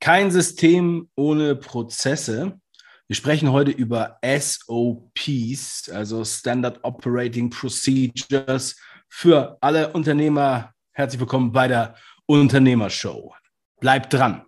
Kein System ohne Prozesse. Wir sprechen heute über SOPs, also Standard Operating Procedures für alle Unternehmer. Herzlich willkommen bei der Unternehmershow. Bleibt dran.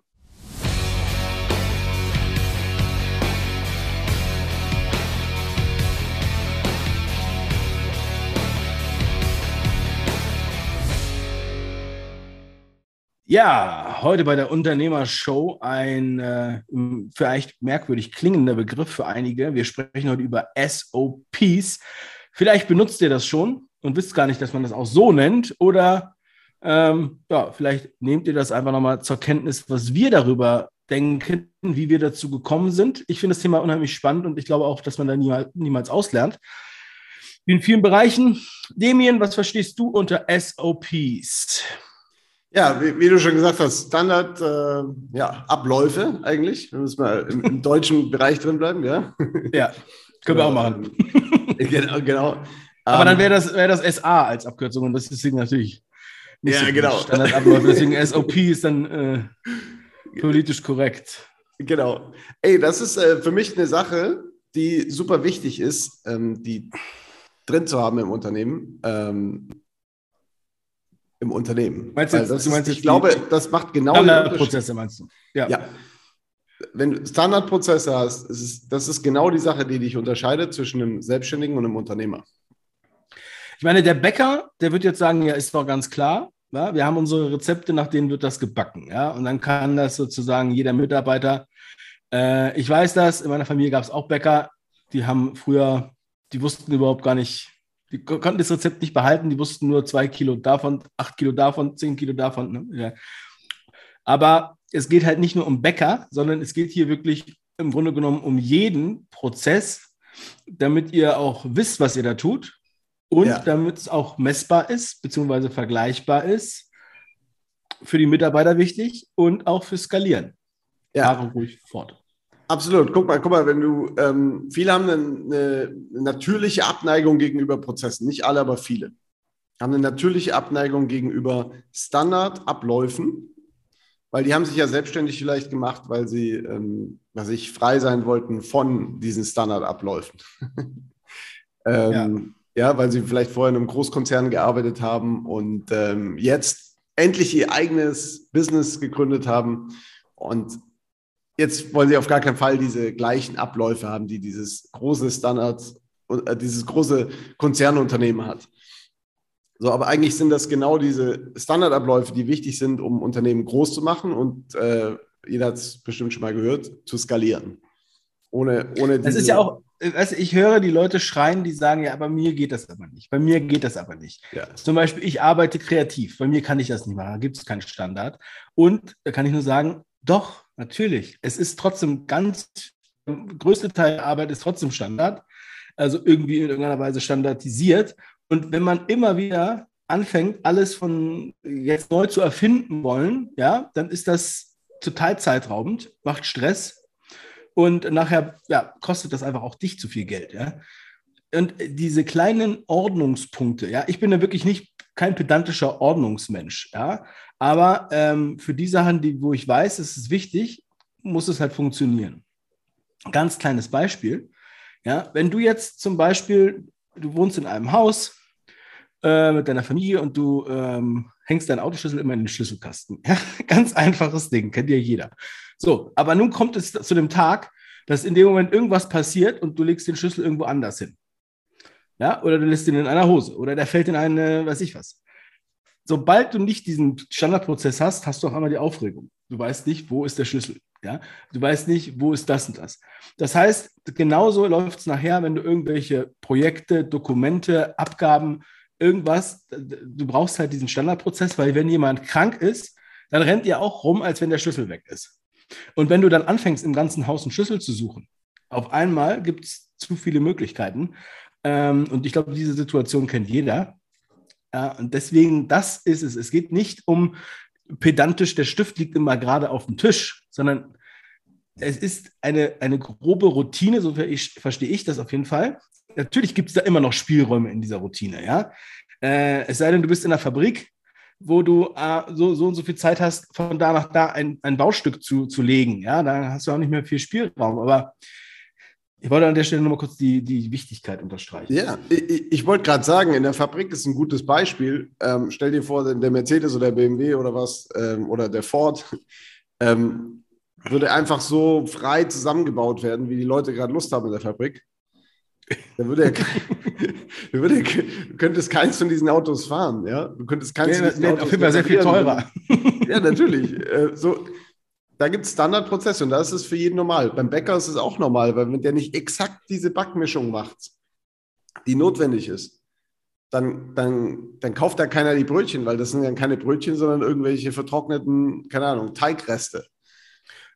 Ja, heute bei der Unternehmershow ein äh, vielleicht merkwürdig klingender Begriff für einige. Wir sprechen heute über SOPs. Vielleicht benutzt ihr das schon und wisst gar nicht, dass man das auch so nennt. Oder ähm, ja, vielleicht nehmt ihr das einfach nochmal zur Kenntnis, was wir darüber denken, wie wir dazu gekommen sind. Ich finde das Thema unheimlich spannend und ich glaube auch, dass man da niemals, niemals auslernt. In vielen Bereichen. Demien, was verstehst du unter SOPs? Ja, wie, wie, du schon gesagt hast, Standard äh, ja, Abläufe eigentlich. Wir müssen mal im, im deutschen Bereich drin bleiben, ja. Ja, können wir auch machen. genau, genau. Aber dann ähm, wäre das, wär das SA als Abkürzung und das ist natürlich nicht ja, so genau. Standardabläufe. Deswegen SOP ist dann äh, politisch korrekt. Genau. Ey, das ist äh, für mich eine Sache, die super wichtig ist, ähm, die drin zu haben im Unternehmen. Ähm, im Unternehmen. Meinst jetzt, das du meinst ich glaube, das macht genau Standardprozesse meinst du? Ja. ja. Wenn du Standardprozesse hast, ist es, das ist genau die Sache, die dich unterscheidet zwischen einem Selbstständigen und einem Unternehmer. Ich meine, der Bäcker, der wird jetzt sagen, ja, ist doch ganz klar. Ja, wir haben unsere Rezepte, nach denen wird das gebacken. Ja, und dann kann das sozusagen jeder Mitarbeiter. Äh, ich weiß das, in meiner Familie gab es auch Bäcker, die haben früher, die wussten überhaupt gar nicht, die konnten das Rezept nicht behalten, die wussten nur zwei Kilo davon, acht Kilo davon, zehn Kilo davon. Ne? Ja. Aber es geht halt nicht nur um Bäcker, sondern es geht hier wirklich im Grunde genommen um jeden Prozess, damit ihr auch wisst, was ihr da tut und ja. damit es auch messbar ist, beziehungsweise vergleichbar ist. Für die Mitarbeiter wichtig und auch für Skalieren. Ja. Fahre ruhig fort. Absolut. Guck mal, guck mal, wenn du, ähm, viele haben eine, eine, natürliche Abneigung gegenüber Prozessen. Nicht alle, aber viele. Haben eine natürliche Abneigung gegenüber Standardabläufen, weil die haben sich ja selbstständig vielleicht gemacht, weil sie, ähm, was ich, frei sein wollten von diesen Standardabläufen. ähm, ja. ja. weil sie vielleicht vorher in einem Großkonzern gearbeitet haben und ähm, jetzt endlich ihr eigenes Business gegründet haben und jetzt wollen sie auf gar keinen Fall diese gleichen Abläufe haben, die dieses große Standard, äh, dieses große Konzernunternehmen hat. So, aber eigentlich sind das genau diese Standardabläufe, die wichtig sind, um Unternehmen groß zu machen und äh, jeder hat es bestimmt schon mal gehört, zu skalieren. Ohne, ohne das ist ja auch, also ich höre die Leute schreien, die sagen, ja, bei mir geht das aber nicht. Bei mir geht das aber nicht. Ja. Zum Beispiel, ich arbeite kreativ. Bei mir kann ich das nicht machen. Da gibt es keinen Standard. Und da kann ich nur sagen, doch, natürlich. Es ist trotzdem ganz, der größte Teil der Arbeit ist trotzdem Standard, also irgendwie in irgendeiner Weise standardisiert. Und wenn man immer wieder anfängt, alles von jetzt neu zu erfinden wollen, ja, dann ist das total zeitraubend, macht Stress und nachher ja, kostet das einfach auch dich zu viel Geld, ja. Und diese kleinen Ordnungspunkte, ja, ich bin da wirklich nicht kein pedantischer Ordnungsmensch, ja, aber ähm, für die Sachen, die, wo ich weiß, es ist wichtig, muss es halt funktionieren. Ganz kleines Beispiel. Ja, wenn du jetzt zum Beispiel, du wohnst in einem Haus äh, mit deiner Familie und du ähm, hängst deinen Autoschlüssel immer in den Schlüsselkasten. Ja, ganz einfaches Ding, kennt ja jeder. So, aber nun kommt es zu dem Tag, dass in dem Moment irgendwas passiert und du legst den Schlüssel irgendwo anders hin. Ja, oder du lässt ihn in einer Hose oder der fällt in eine, weiß ich was sobald du nicht diesen Standardprozess hast, hast du auch einmal die Aufregung. Du weißt nicht, wo ist der Schlüssel. Ja? Du weißt nicht, wo ist das und das. Das heißt, genauso läuft es nachher, wenn du irgendwelche Projekte, Dokumente, Abgaben, irgendwas, du brauchst halt diesen Standardprozess, weil wenn jemand krank ist, dann rennt ihr auch rum, als wenn der Schlüssel weg ist. Und wenn du dann anfängst, im ganzen Haus einen Schlüssel zu suchen, auf einmal gibt es zu viele Möglichkeiten. Ähm, und ich glaube, diese Situation kennt jeder. Ja, und deswegen, das ist es. Es geht nicht um pedantisch, der Stift liegt immer gerade auf dem Tisch, sondern es ist eine, eine grobe Routine, so ich, verstehe ich das auf jeden Fall. Natürlich gibt es da immer noch Spielräume in dieser Routine, ja. Äh, es sei denn, du bist in der Fabrik, wo du äh, so, so und so viel Zeit hast, von da nach da ein, ein Baustück zu, zu legen. Ja, da hast du auch nicht mehr viel Spielraum. Aber ich wollte an der Stelle nochmal kurz die, die Wichtigkeit unterstreichen. Ja, ich, ich wollte gerade sagen, in der Fabrik ist ein gutes Beispiel. Ähm, stell dir vor, der Mercedes oder der BMW oder was, ähm, oder der Ford, ähm, würde einfach so frei zusammengebaut werden, wie die Leute gerade Lust haben in der Fabrik. Dann würde er, würde er, du könntest keins von diesen Autos fahren, ja. Du könntest keins ja, von diesen Autos auf jeden Fall sehr viel teurer. Ja, natürlich. Äh, so, da gibt es Standardprozesse und da ist es für jeden normal. Beim Bäcker ist es auch normal, weil wenn der nicht exakt diese Backmischung macht, die notwendig ist, dann, dann, dann kauft da keiner die Brötchen, weil das sind ja keine Brötchen, sondern irgendwelche vertrockneten, keine Ahnung, Teigreste.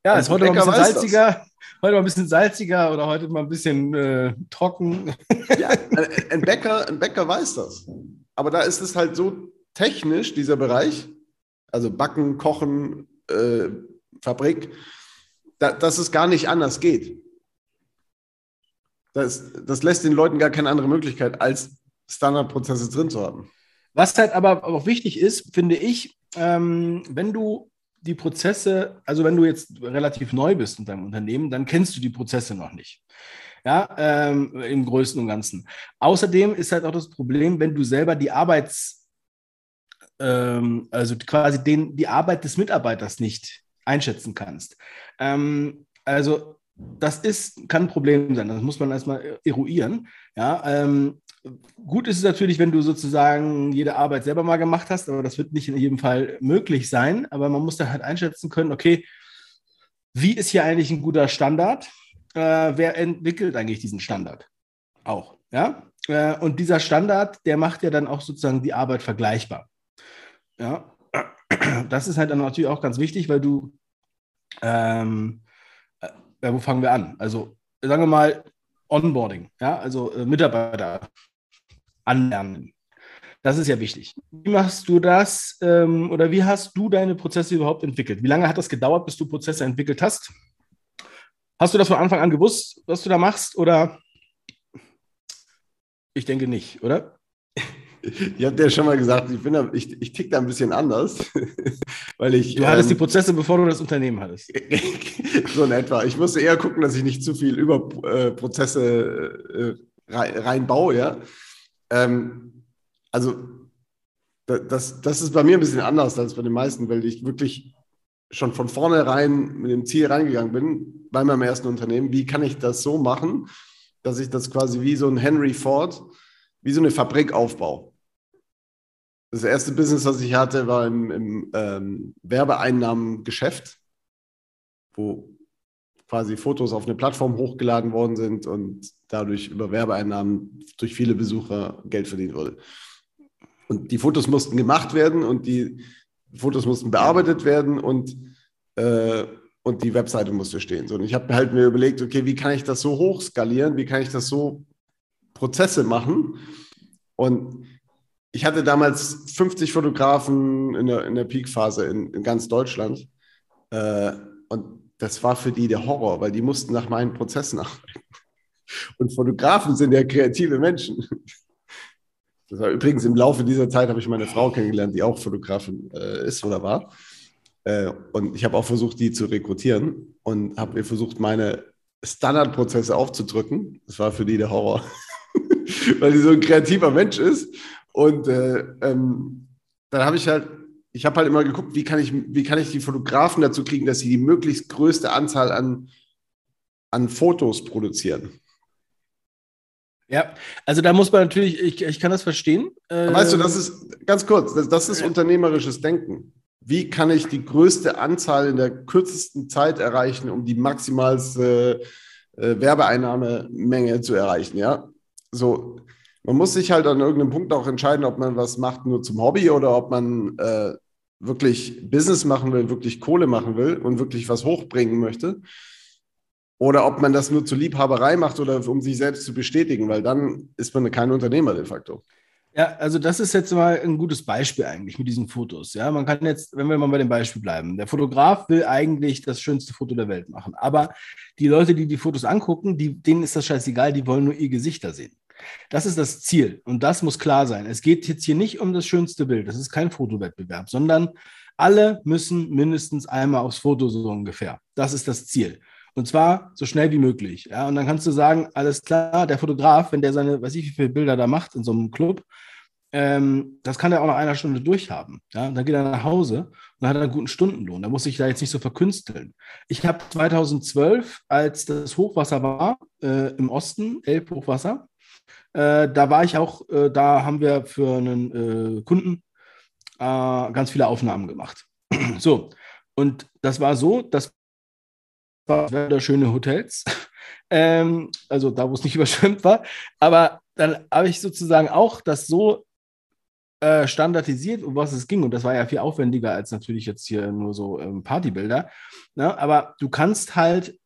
Ja, ist heute mal ein bisschen salziger, heute mal ein bisschen salziger oder heute mal ein bisschen äh, trocken. Ja, ein Bäcker, ein Bäcker weiß das. Aber da ist es halt so technisch, dieser Bereich, also Backen, Kochen, äh, Fabrik, da, dass es gar nicht anders geht. Das, das lässt den Leuten gar keine andere Möglichkeit, als Standardprozesse drin zu haben. Was halt aber auch wichtig ist, finde ich, ähm, wenn du die Prozesse, also wenn du jetzt relativ neu bist in deinem Unternehmen, dann kennst du die Prozesse noch nicht. Ja, ähm, im Größten und Ganzen. Außerdem ist halt auch das Problem, wenn du selber die Arbeits, ähm, also quasi den, die Arbeit des Mitarbeiters nicht einschätzen kannst. Ähm, also das ist, kann ein Problem sein. Das muss man erstmal eruieren. Ja, ähm, gut ist es natürlich, wenn du sozusagen jede Arbeit selber mal gemacht hast, aber das wird nicht in jedem Fall möglich sein. Aber man muss da halt einschätzen können, okay, wie ist hier eigentlich ein guter Standard? Äh, wer entwickelt eigentlich diesen Standard? Auch, ja. Äh, und dieser Standard, der macht ja dann auch sozusagen die Arbeit vergleichbar. Ja. Das ist halt dann natürlich auch ganz wichtig, weil du, ähm, äh, wo fangen wir an? Also sagen wir mal, Onboarding, ja, also äh, Mitarbeiter anlernen. Das ist ja wichtig. Wie machst du das ähm, oder wie hast du deine Prozesse überhaupt entwickelt? Wie lange hat das gedauert, bis du Prozesse entwickelt hast? Hast du das von Anfang an gewusst, was du da machst? Oder ich denke nicht, oder? Ich habe dir schon mal gesagt, ich, bin da, ich, ich tick da ein bisschen anders, weil ich. Du hattest ähm, die Prozesse, bevor du das Unternehmen hattest. so in etwa. Ich musste eher gucken, dass ich nicht zu viel über äh, Prozesse äh, reinbaue, ja. Ähm, also das, das ist bei mir ein bisschen anders als bei den meisten, weil ich wirklich schon von vornherein mit dem Ziel reingegangen bin, bei meinem ersten Unternehmen, wie kann ich das so machen, dass ich das quasi wie so ein Henry Ford, wie so eine Fabrik aufbaue. Das erste Business, was ich hatte, war im, im ähm, Werbeeinnahmengeschäft, wo quasi Fotos auf eine Plattform hochgeladen worden sind und dadurch über Werbeeinnahmen durch viele Besucher Geld verdient wurde. Und die Fotos mussten gemacht werden und die Fotos mussten bearbeitet werden und, äh, und die Webseite musste stehen. So, und ich habe halt mir überlegt, okay, wie kann ich das so hoch skalieren? Wie kann ich das so Prozesse machen? Und ich hatte damals 50 Fotografen in der, in der Peak-Phase in, in, ganz Deutschland. Äh, und das war für die der Horror, weil die mussten nach meinen Prozessen arbeiten. Und Fotografen sind ja kreative Menschen. Das war übrigens im Laufe dieser Zeit habe ich meine Frau kennengelernt, die auch Fotografin äh, ist oder war. Äh, und ich habe auch versucht, die zu rekrutieren und habe ihr versucht, meine Standardprozesse aufzudrücken. Das war für die der Horror, weil die so ein kreativer Mensch ist. Und äh, ähm, dann habe ich halt ich habe halt immer geguckt, wie kann ich, wie kann ich die Fotografen dazu kriegen, dass sie die möglichst größte Anzahl an, an Fotos produzieren. Ja, also da muss man natürlich, ich, ich kann das verstehen. weißt du, das ist ganz kurz, das, das ist unternehmerisches Denken. Wie kann ich die größte Anzahl in der kürzesten Zeit erreichen, um die maximalste äh, Werbeeinnahmemenge zu erreichen? Ja, so. Man muss sich halt an irgendeinem Punkt auch entscheiden, ob man was macht nur zum Hobby oder ob man äh, wirklich Business machen will, wirklich Kohle machen will und wirklich was hochbringen möchte. Oder ob man das nur zur Liebhaberei macht oder um sich selbst zu bestätigen, weil dann ist man kein Unternehmer de facto. Ja, also das ist jetzt mal ein gutes Beispiel eigentlich mit diesen Fotos. Ja, man kann jetzt, wenn wir mal bei dem Beispiel bleiben, der Fotograf will eigentlich das schönste Foto der Welt machen, aber die Leute, die die Fotos angucken, die, denen ist das scheißegal, die wollen nur ihr Gesichter sehen. Das ist das Ziel und das muss klar sein. Es geht jetzt hier nicht um das schönste Bild, das ist kein Fotowettbewerb, sondern alle müssen mindestens einmal aufs Foto so ungefähr. Das ist das Ziel. Und zwar so schnell wie möglich. Ja, und dann kannst du sagen, alles klar, der Fotograf, wenn der seine, weiß ich, wie viele Bilder da macht in so einem Club, ähm, das kann er auch nach einer Stunde durchhaben. Ja, und dann geht er nach Hause und hat einen guten Stundenlohn. Da muss ich da jetzt nicht so verkünsteln. Ich habe 2012, als das Hochwasser war äh, im Osten, Elbhochwasser, äh, da war ich auch, äh, da haben wir für einen äh, Kunden äh, ganz viele Aufnahmen gemacht. so, und das war so, das war schöne Hotels, ähm, also da, wo es nicht überschwemmt war, aber dann habe ich sozusagen auch das so äh, standardisiert, um was es ging. Und das war ja viel aufwendiger als natürlich jetzt hier nur so ähm, Partybilder. Ne? Aber du kannst halt,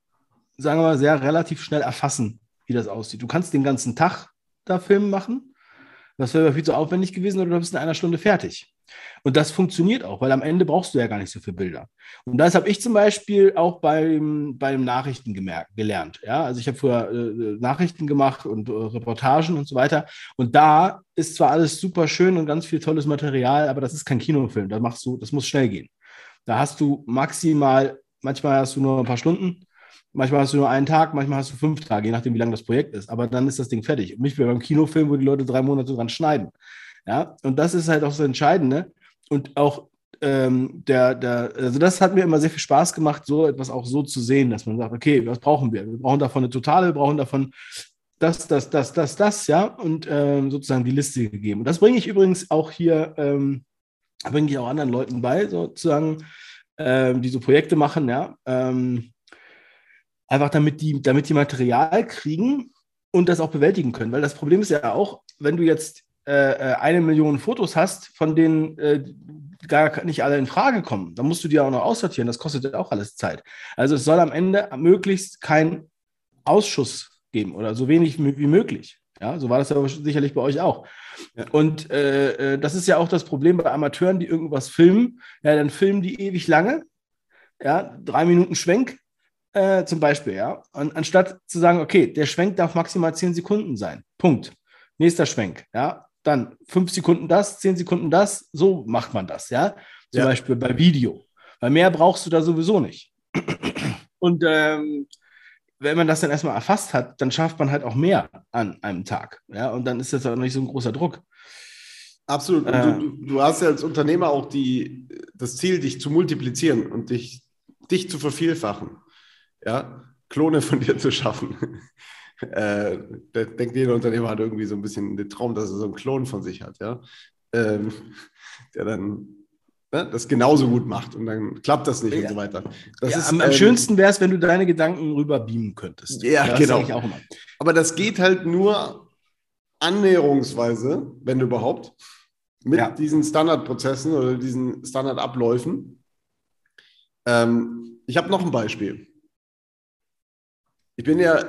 sagen wir mal, sehr relativ schnell erfassen, wie das aussieht. Du kannst den ganzen Tag da Film machen. Das wäre viel zu aufwendig gewesen oder du bist in einer Stunde fertig. Und das funktioniert auch, weil am Ende brauchst du ja gar nicht so viele Bilder. Und das habe ich zum Beispiel auch beim, beim Nachrichten gemerkt, gelernt. Ja? Also ich habe früher äh, Nachrichten gemacht und äh, Reportagen und so weiter. Und da ist zwar alles super schön und ganz viel tolles Material, aber das ist kein Kinofilm. Da machst du, das muss schnell gehen. Da hast du maximal, manchmal hast du nur ein paar Stunden, manchmal hast du nur einen Tag, manchmal hast du fünf Tage, je nachdem, wie lang das Projekt ist. Aber dann ist das Ding fertig. Und nicht wie beim Kinofilm, wo die Leute drei Monate dran schneiden. Ja, und das ist halt auch das Entscheidende. Und auch ähm, der, der, also das hat mir immer sehr viel Spaß gemacht, so etwas auch so zu sehen, dass man sagt, okay, was brauchen wir? Wir brauchen davon eine Totale, wir brauchen davon das, das, das, das, das, ja, und ähm, sozusagen die Liste gegeben. Und das bringe ich übrigens auch hier, ähm, bringe ich auch anderen Leuten bei, sozusagen, ähm, die so Projekte machen, ja, ähm, einfach damit die, damit die Material kriegen und das auch bewältigen können. Weil das Problem ist ja auch, wenn du jetzt äh, äh, eine Million Fotos hast, von denen äh, gar nicht alle in Frage kommen, dann musst du die auch noch aussortieren. Das kostet ja auch alles Zeit. Also es soll am Ende möglichst kein Ausschuss geben oder so wenig wie möglich. Ja, so war das ja sicherlich bei euch auch. Und äh, äh, das ist ja auch das Problem bei Amateuren, die irgendwas filmen. Ja, dann filmen die ewig lange. Ja, drei Minuten Schwenk äh, zum Beispiel. Ja, und anstatt zu sagen, okay, der Schwenk darf maximal zehn Sekunden sein. Punkt. Nächster Schwenk. Ja, dann fünf Sekunden das, zehn Sekunden das, so macht man das, ja. Zum ja. Beispiel bei Video. Weil mehr brauchst du da sowieso nicht. Und ähm, wenn man das dann erstmal erfasst hat, dann schafft man halt auch mehr an einem Tag. Ja, und dann ist das auch nicht so ein großer Druck. Absolut. Äh, du, du, hast ja als Unternehmer auch die, das Ziel, dich zu multiplizieren und dich, dich zu vervielfachen. Ja, Klone von dir zu schaffen. Äh, da denkt jeder Unternehmer hat irgendwie so ein bisschen den Traum, dass er so einen Klon von sich hat, ja. Ähm, der dann ne, das genauso gut macht und dann klappt das nicht ja. und so weiter. Ja, ist, am, ähm, schönsten wäre es, wenn du deine Gedanken rüber beamen könntest. Ja, das genau. Aber das geht halt nur annäherungsweise, wenn überhaupt, mit ja. diesen Standardprozessen oder diesen Standardabläufen. Ähm, ich habe noch ein Beispiel. Ich bin ja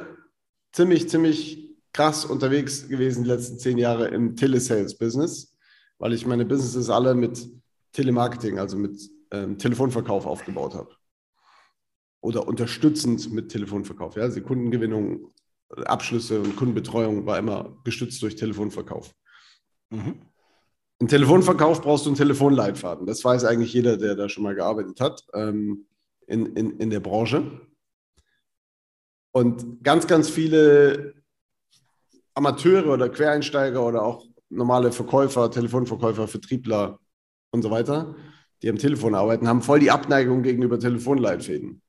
ziemlich, ziemlich krass unterwegs gewesen die letzten zehn Jahre im Telesales-Business, weil ich meine Businesses alle mit Telemarketing, also mit ähm, Telefonverkauf aufgebaut habe. Oder unterstützend mit Telefonverkauf. Ja? Also Kundengewinnung, Abschlüsse und Kundenbetreuung war immer gestützt durch Telefonverkauf. Mhm. Im Telefonverkauf brauchst du einen Telefonleitfaden. Das weiß eigentlich jeder, der da schon mal gearbeitet hat ähm, in, in, in der Branche. Und ganz, ganz viele Amateure oder Quereinsteiger oder auch normale Verkäufer, Telefonverkäufer, Vertriebler und so weiter, die am Telefon arbeiten, haben voll die Abneigung gegenüber Telefonleitfäden.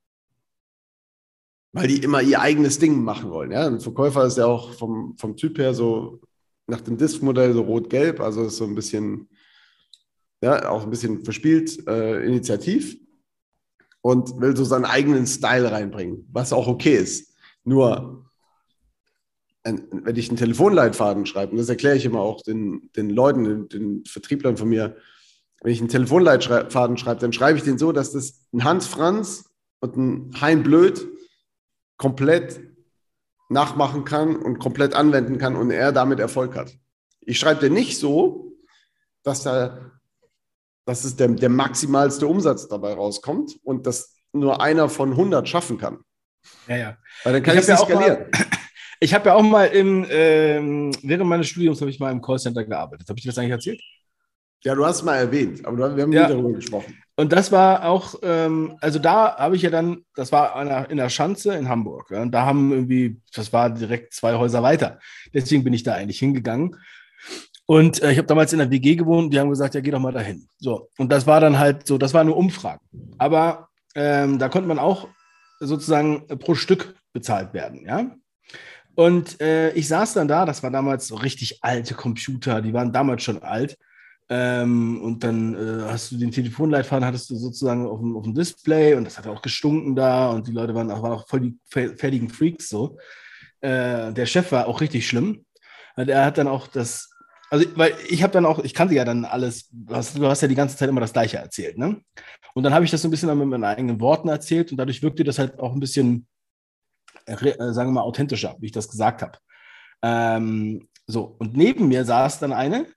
Weil die immer ihr eigenes Ding machen wollen. Ja? Ein Verkäufer ist ja auch vom, vom Typ her so nach dem Disk-Modell so rot-gelb, also ist so ein bisschen, ja, auch ein bisschen verspielt, äh, initiativ und will so seinen eigenen Style reinbringen, was auch okay ist. Nur, wenn ich einen Telefonleitfaden schreibe, und das erkläre ich immer auch den, den Leuten, den, den Vertrieblern von mir, wenn ich einen Telefonleitfaden schreibe, dann schreibe ich den so, dass das ein Hans Franz und ein Hein Blöd komplett nachmachen kann und komplett anwenden kann und er damit Erfolg hat. Ich schreibe den nicht so, dass, da, dass es der, der maximalste Umsatz dabei rauskommt und dass nur einer von 100 schaffen kann. Ja, ja. Weil dann kann ich, ich ja skalieren. Mal, Ich habe ja auch mal im, ähm, während meines Studiums habe ich mal im Callcenter gearbeitet. Habe ich dir das eigentlich erzählt? Ja, du hast es mal erwähnt, aber wir haben ja. nie darüber gesprochen. Und das war auch, ähm, also da habe ich ja dann, das war in der Schanze in Hamburg. Ja, und da haben irgendwie, das war direkt zwei Häuser weiter. Deswegen bin ich da eigentlich hingegangen. Und äh, ich habe damals in der WG gewohnt, die haben gesagt, ja, geh doch mal dahin. So, und das war dann halt so, das war eine Umfrage. Aber ähm, da konnte man auch sozusagen pro Stück bezahlt werden, ja. Und äh, ich saß dann da, das war damals so richtig alte Computer, die waren damals schon alt. Ähm, und dann äh, hast du den Telefonleitfaden, hattest du sozusagen auf dem, auf dem, Display und das hat auch gestunken da und die Leute waren auch, waren auch voll die fertigen Freaks so. Äh, der Chef war auch richtig schlimm. Er hat dann auch das, also weil ich habe dann auch, ich kannte ja dann alles, du hast, du hast ja die ganze Zeit immer das Gleiche erzählt, ne? Und dann habe ich das so ein bisschen mit meinen eigenen Worten erzählt und dadurch wirkte das halt auch ein bisschen, äh, sagen wir mal, authentischer, wie ich das gesagt habe. Ähm, so, und neben mir saß dann eine,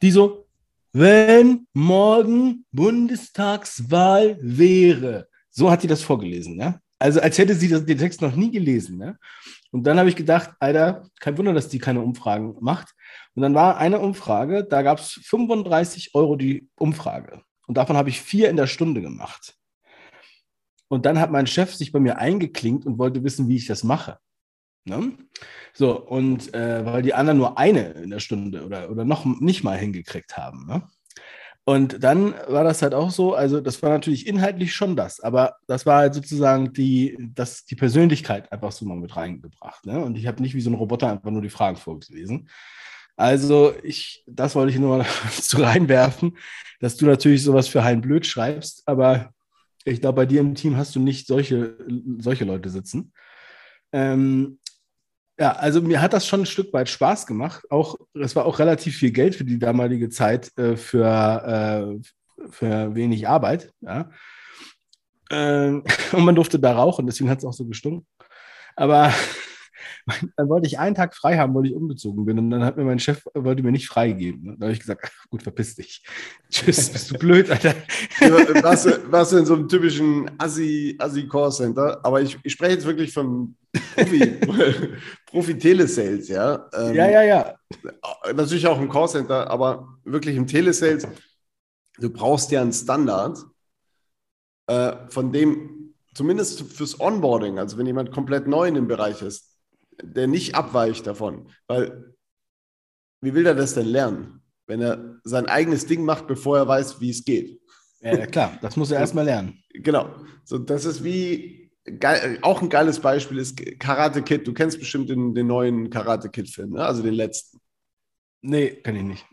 die so, wenn morgen Bundestagswahl wäre. So hat sie das vorgelesen, ne? Also als hätte sie den Text noch nie gelesen, ne? Und dann habe ich gedacht, Alter, kein Wunder, dass die keine Umfragen macht. Und dann war eine Umfrage, da gab es 35 Euro die Umfrage. Und davon habe ich vier in der Stunde gemacht. Und dann hat mein Chef sich bei mir eingeklinkt und wollte wissen, wie ich das mache. Ne? So, und äh, weil die anderen nur eine in der Stunde oder, oder noch nicht mal hingekriegt haben. Ne? Und dann war das halt auch so, also das war natürlich inhaltlich schon das, aber das war halt sozusagen die, das, die Persönlichkeit einfach so mal mit reingebracht. Ne? Und ich habe nicht wie so ein Roboter einfach nur die Fragen vorgelesen. Also ich, das wollte ich nur mal zu reinwerfen, dass du natürlich sowas für Hein Blöd schreibst, aber ich glaube, bei dir im Team hast du nicht solche, solche Leute sitzen. Ähm, ja, also mir hat das schon ein Stück weit Spaß gemacht. Auch es war auch relativ viel Geld für die damalige Zeit äh, für, äh, für wenig Arbeit. Ja. Ähm, und man durfte da rauchen, deswegen hat es auch so gestunken. Aber dann wollte ich einen Tag frei haben, weil ich umgezogen bin. Und dann hat mir mein Chef, wollte mir nicht freigeben. Da habe ich gesagt, ach, gut, verpiss dich. Tschüss, bist du blöd, Alter. warst, du, warst du in so einem typischen Assi-Call-Center? Aber ich, ich spreche jetzt wirklich vom Profi, Profi Telesales, ja. Ähm, ja, ja, ja. Natürlich auch im Callcenter, aber wirklich im Telesales, du brauchst ja einen Standard, äh, von dem zumindest fürs Onboarding, also wenn jemand komplett neu in dem Bereich ist, der nicht abweicht davon. Weil, wie will er das denn lernen, wenn er sein eigenes Ding macht, bevor er weiß, wie es geht? Ja, klar, das muss er erstmal lernen. Genau. So, das ist wie, geil, auch ein geiles Beispiel ist Karate Kid. Du kennst bestimmt den, den neuen Karate Kid-Film, ne? also den letzten. Nee, kann ich nicht.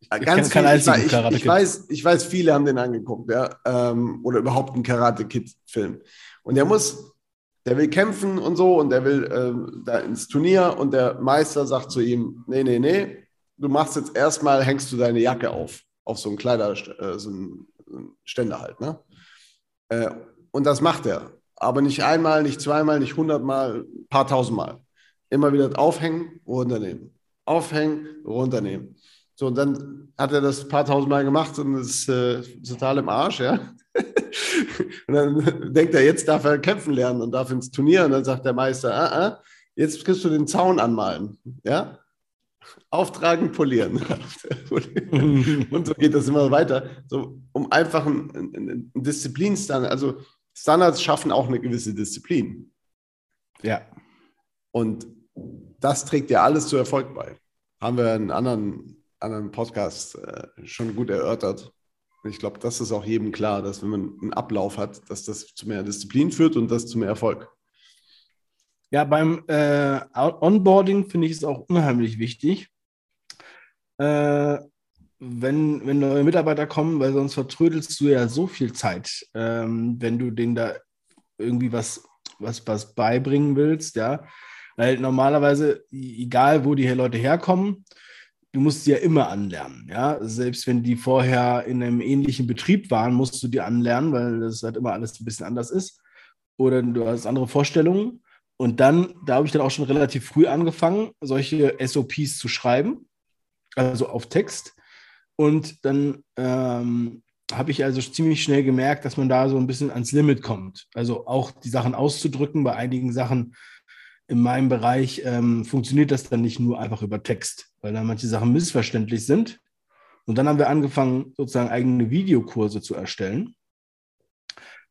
Ich Ganz viel, ich, ich, ich, weiß, ich weiß, viele haben den angeguckt, ja, ähm, oder überhaupt einen Karate Kid-Film. Und der muss der will kämpfen und so und der will äh, da ins Turnier und der Meister sagt zu ihm, nee, nee, nee, du machst jetzt erstmal, hängst du deine Jacke auf, auf so einen Kleider, äh, so einen Ständer halt, ne? Äh, und das macht er. Aber nicht einmal, nicht zweimal, nicht hundertmal, paar tausendmal. Immer wieder aufhängen, runternehmen. Aufhängen, runternehmen. So, und dann hat er das paar tausendmal gemacht und ist äh, total im Arsch, ja. und dann denkt er, jetzt darf er kämpfen lernen und darf ins Turnier. Und dann sagt der Meister, ah, ah, jetzt kriegst du den Zaun anmalen. Ja? Auftragen, polieren. und so geht das immer weiter. So, um einfach ein, ein, ein Disziplinstandard, also Standards schaffen auch eine gewisse Disziplin. Ja. Und das trägt ja alles zu Erfolg bei. Haben wir in anderen, anderen Podcast äh, schon gut erörtert. Ich glaube, das ist auch jedem klar, dass wenn man einen Ablauf hat, dass das zu mehr Disziplin führt und das zu mehr Erfolg. Ja, beim äh, Onboarding finde ich es auch unheimlich wichtig, äh, wenn, wenn neue Mitarbeiter kommen, weil sonst vertrödelst du ja so viel Zeit, ähm, wenn du denen da irgendwie was, was, was beibringen willst, ja. Weil normalerweise, egal wo die Leute herkommen, du musst sie ja immer anlernen. Ja? Selbst wenn die vorher in einem ähnlichen Betrieb waren, musst du die anlernen, weil das halt immer alles ein bisschen anders ist. Oder du hast andere Vorstellungen. Und dann, da habe ich dann auch schon relativ früh angefangen, solche SOPs zu schreiben, also auf Text. Und dann ähm, habe ich also ziemlich schnell gemerkt, dass man da so ein bisschen ans Limit kommt. Also auch die Sachen auszudrücken. Bei einigen Sachen in meinem Bereich ähm, funktioniert das dann nicht nur einfach über Text, weil da manche Sachen missverständlich sind. Und dann haben wir angefangen, sozusagen eigene Videokurse zu erstellen.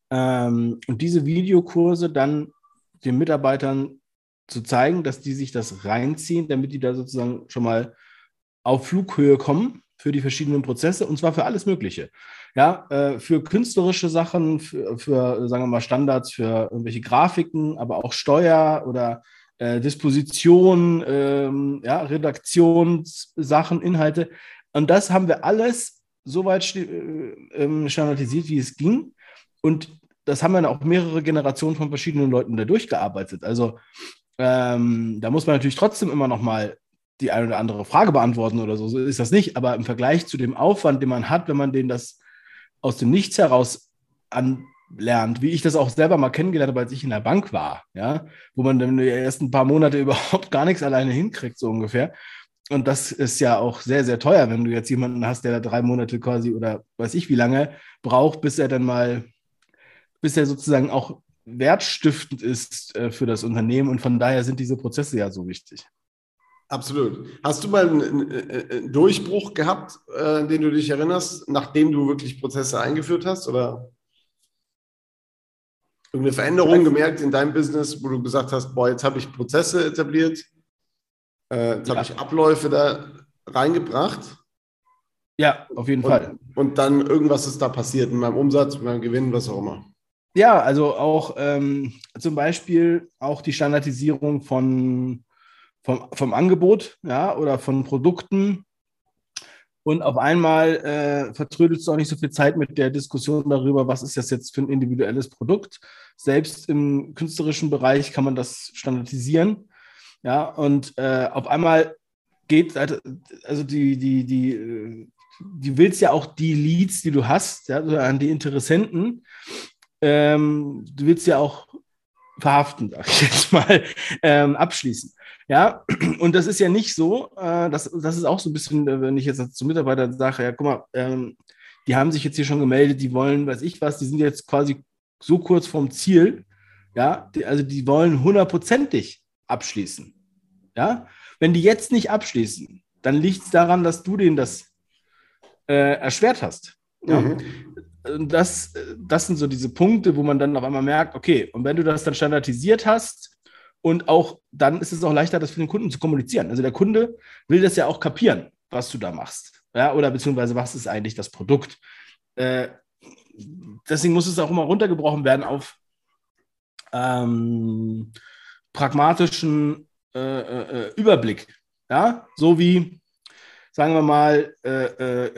Ähm, und diese Videokurse dann den Mitarbeitern zu zeigen, dass die sich das reinziehen, damit die da sozusagen schon mal auf Flughöhe kommen für die verschiedenen Prozesse und zwar für alles Mögliche. Ja, äh, für künstlerische Sachen, für, für, sagen wir mal, Standards, für irgendwelche Grafiken, aber auch Steuer oder äh, Disposition, ähm, ja, Redaktionssachen, Inhalte. Und das haben wir alles so weit äh, ähm, standardisiert, wie es ging. Und das haben dann auch mehrere Generationen von verschiedenen Leuten da durchgearbeitet. Also ähm, da muss man natürlich trotzdem immer noch mal die eine oder andere Frage beantworten oder so. So ist das nicht. Aber im Vergleich zu dem Aufwand, den man hat, wenn man den das aus dem Nichts heraus anlernt, wie ich das auch selber mal kennengelernt habe, als ich in der Bank war, ja, wo man dann die ersten paar Monate überhaupt gar nichts alleine hinkriegt, so ungefähr. Und das ist ja auch sehr, sehr teuer, wenn du jetzt jemanden hast, der da drei Monate quasi oder weiß ich wie lange braucht, bis er dann mal, bis er sozusagen auch wertstiftend ist äh, für das Unternehmen. Und von daher sind diese Prozesse ja so wichtig. Absolut. Hast du mal einen, einen Durchbruch gehabt, äh, den du dich erinnerst, nachdem du wirklich Prozesse eingeführt hast? Oder irgendeine Veränderung gemerkt in deinem Business, wo du gesagt hast, boah, jetzt habe ich Prozesse etabliert, äh, jetzt ja. habe ich Abläufe da reingebracht? Ja, auf jeden und, Fall. Und dann irgendwas ist da passiert in meinem Umsatz, in meinem Gewinn, was auch immer. Ja, also auch ähm, zum Beispiel auch die Standardisierung von vom, vom Angebot ja, oder von Produkten. Und auf einmal äh, vertrödelst du auch nicht so viel Zeit mit der Diskussion darüber, was ist das jetzt für ein individuelles Produkt. Selbst im künstlerischen Bereich kann man das standardisieren. Ja, und äh, auf einmal geht, also die, die, die, die willst ja auch die Leads, die du hast, ja, an die Interessenten, ähm, du willst ja auch verhaften, sag ich jetzt mal, ähm, abschließen. Ja, und das ist ja nicht so, äh, das, das ist auch so ein bisschen, äh, wenn ich jetzt zu Mitarbeitern sage, ja, guck mal, ähm, die haben sich jetzt hier schon gemeldet, die wollen, weiß ich was, die sind jetzt quasi so kurz vom Ziel, ja, die, also die wollen hundertprozentig abschließen. Ja, wenn die jetzt nicht abschließen, dann liegt es daran, dass du denen das äh, erschwert hast. Ja? Mhm. Das, das sind so diese Punkte, wo man dann auf einmal merkt, okay, und wenn du das dann standardisiert hast, und auch dann ist es auch leichter, das für den Kunden zu kommunizieren. Also der Kunde will das ja auch kapieren, was du da machst. Ja, oder beziehungsweise was ist eigentlich das Produkt. Äh, deswegen muss es auch immer runtergebrochen werden auf ähm, pragmatischen äh, äh, Überblick. Ja, so wie, sagen wir mal, äh,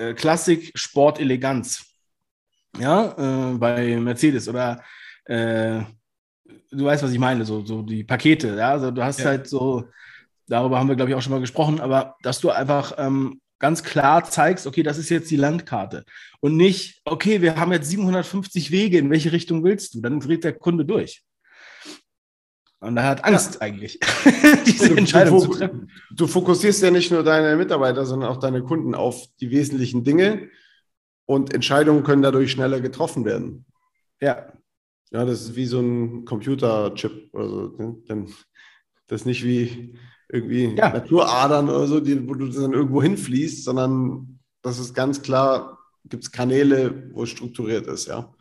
äh, Klassik, Sport, Eleganz. Ja, äh, bei Mercedes oder du weißt, was ich meine, so, so die Pakete, ja, also du hast ja. halt so, darüber haben wir, glaube ich, auch schon mal gesprochen, aber dass du einfach ähm, ganz klar zeigst, okay, das ist jetzt die Landkarte und nicht, okay, wir haben jetzt 750 Wege, in welche Richtung willst du? Dann dreht der Kunde durch. Und er hat Angst ja. eigentlich, diese Entscheidung du, zu treffen. Du fokussierst ja nicht nur deine Mitarbeiter, sondern auch deine Kunden auf die wesentlichen Dinge und Entscheidungen können dadurch schneller getroffen werden. Ja. Ja, das ist wie so ein Computerchip oder so. Ne? Das ist nicht wie irgendwie ja. Naturadern oder so, die, wo du dann irgendwo hinfließt, sondern das ist ganz klar, gibt es Kanäle, wo es strukturiert ist, ja.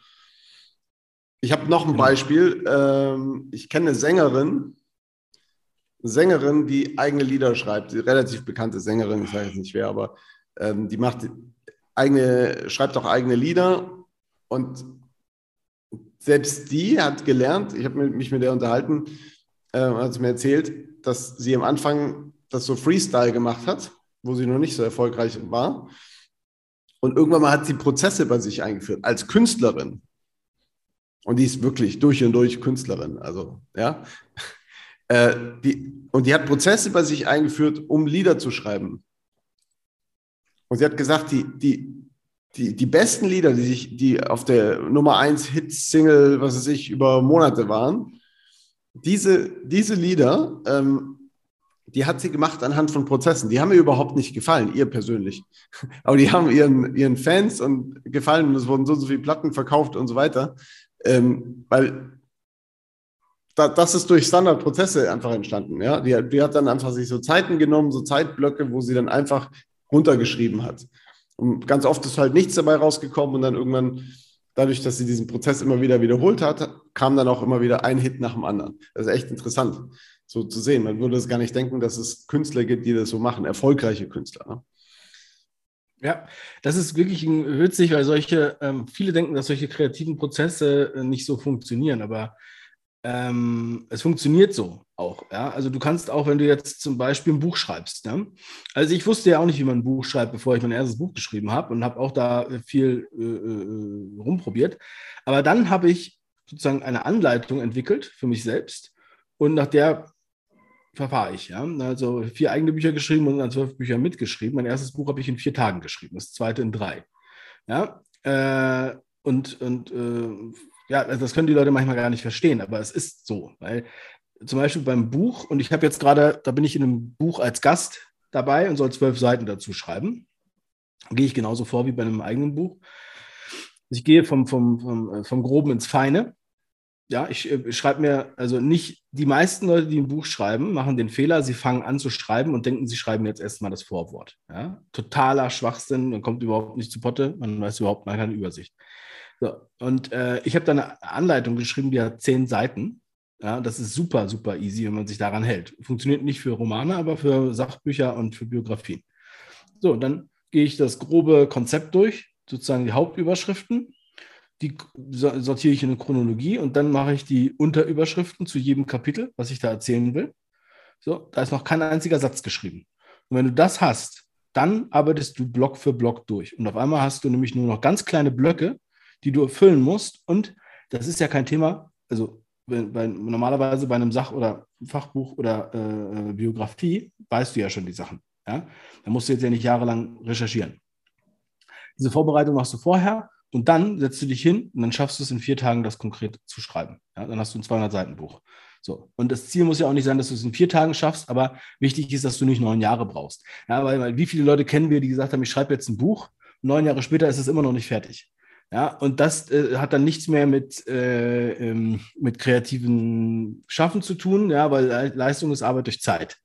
Ich habe noch ein genau. Beispiel. Ähm, ich kenne eine Sängerin, eine Sängerin, die eigene Lieder schreibt, die relativ bekannte Sängerin, ich sage jetzt nicht wer, aber ähm, die macht eigene, schreibt auch eigene Lieder und selbst die hat gelernt, ich habe mich mit der unterhalten, äh, hat sie mir erzählt, dass sie am Anfang das so Freestyle gemacht hat, wo sie noch nicht so erfolgreich war. Und irgendwann mal hat sie Prozesse bei sich eingeführt, als Künstlerin. Und die ist wirklich durch und durch Künstlerin. Also, ja. Äh, die, und die hat Prozesse bei sich eingeführt, um Lieder zu schreiben. Und sie hat gesagt, die, die, die, die besten Lieder, die sich, die auf der Nummer 1 Hit-Single, was weiß ich, über Monate waren, diese, diese Lieder, ähm, die hat sie gemacht anhand von Prozessen. Die haben mir überhaupt nicht gefallen, ihr persönlich. Aber die haben ihren, ihren Fans und gefallen und es wurden so, so viele Platten verkauft und so weiter. Ähm, weil das ist durch Standardprozesse einfach entstanden. Ja? Die, die hat dann einfach sich so Zeiten genommen, so Zeitblöcke, wo sie dann einfach runtergeschrieben hat. Und ganz oft ist halt nichts dabei rausgekommen und dann irgendwann, dadurch, dass sie diesen Prozess immer wieder wiederholt hat, kam dann auch immer wieder ein Hit nach dem anderen. Das ist echt interessant, so zu sehen. Man würde es gar nicht denken, dass es Künstler gibt, die das so machen, erfolgreiche Künstler. Ne? Ja, das ist wirklich witzig, weil solche, ähm, viele denken, dass solche kreativen Prozesse äh, nicht so funktionieren, aber ähm, es funktioniert so auch. Ja? Also du kannst auch, wenn du jetzt zum Beispiel ein Buch schreibst. Ne? Also ich wusste ja auch nicht, wie man ein Buch schreibt, bevor ich mein erstes Buch geschrieben habe und habe auch da viel äh, äh, rumprobiert. Aber dann habe ich sozusagen eine Anleitung entwickelt für mich selbst und nach der verfahre ich. Ja? Also vier eigene Bücher geschrieben und dann zwölf Bücher mitgeschrieben. Mein erstes Buch habe ich in vier Tagen geschrieben, das zweite in drei. Ja, äh, und, und äh, ja, also das können die Leute manchmal gar nicht verstehen, aber es ist so, weil zum Beispiel beim Buch, und ich habe jetzt gerade, da bin ich in einem Buch als Gast dabei und soll zwölf Seiten dazu schreiben. Gehe ich genauso vor wie bei einem eigenen Buch. Ich gehe vom, vom, vom, äh, vom Groben ins Feine. Ja, ich, ich schreibe mir, also nicht die meisten Leute, die ein Buch schreiben, machen den Fehler, sie fangen an zu schreiben und denken, sie schreiben jetzt erstmal das Vorwort. Ja? Totaler Schwachsinn, man kommt überhaupt nicht zu Potte, man weiß überhaupt mal keine Übersicht. So, und äh, ich habe da eine Anleitung geschrieben, die hat zehn Seiten. Ja, das ist super, super easy, wenn man sich daran hält. Funktioniert nicht für Romane, aber für Sachbücher und für Biografien. So, dann gehe ich das grobe Konzept durch, sozusagen die Hauptüberschriften. Die sortiere ich in eine Chronologie und dann mache ich die Unterüberschriften zu jedem Kapitel, was ich da erzählen will. So, da ist noch kein einziger Satz geschrieben. Und wenn du das hast, dann arbeitest du Block für Block durch. Und auf einmal hast du nämlich nur noch ganz kleine Blöcke, die du erfüllen musst. Und das ist ja kein Thema, also bei, normalerweise bei einem Sach- oder Fachbuch oder äh, Biografie weißt du ja schon die Sachen. Ja? Da musst du jetzt ja nicht jahrelang recherchieren. Diese Vorbereitung machst du vorher und dann setzt du dich hin und dann schaffst du es in vier Tagen, das konkret zu schreiben. Ja? Dann hast du ein 200-Seiten-Buch. So. Und das Ziel muss ja auch nicht sein, dass du es in vier Tagen schaffst, aber wichtig ist, dass du nicht neun Jahre brauchst. Ja, weil, weil wie viele Leute kennen wir, die gesagt haben, ich schreibe jetzt ein Buch, neun Jahre später ist es immer noch nicht fertig. Ja, und das äh, hat dann nichts mehr mit, äh, ähm, mit kreativen Schaffen zu tun, ja, weil Leistung ist Arbeit durch Zeit.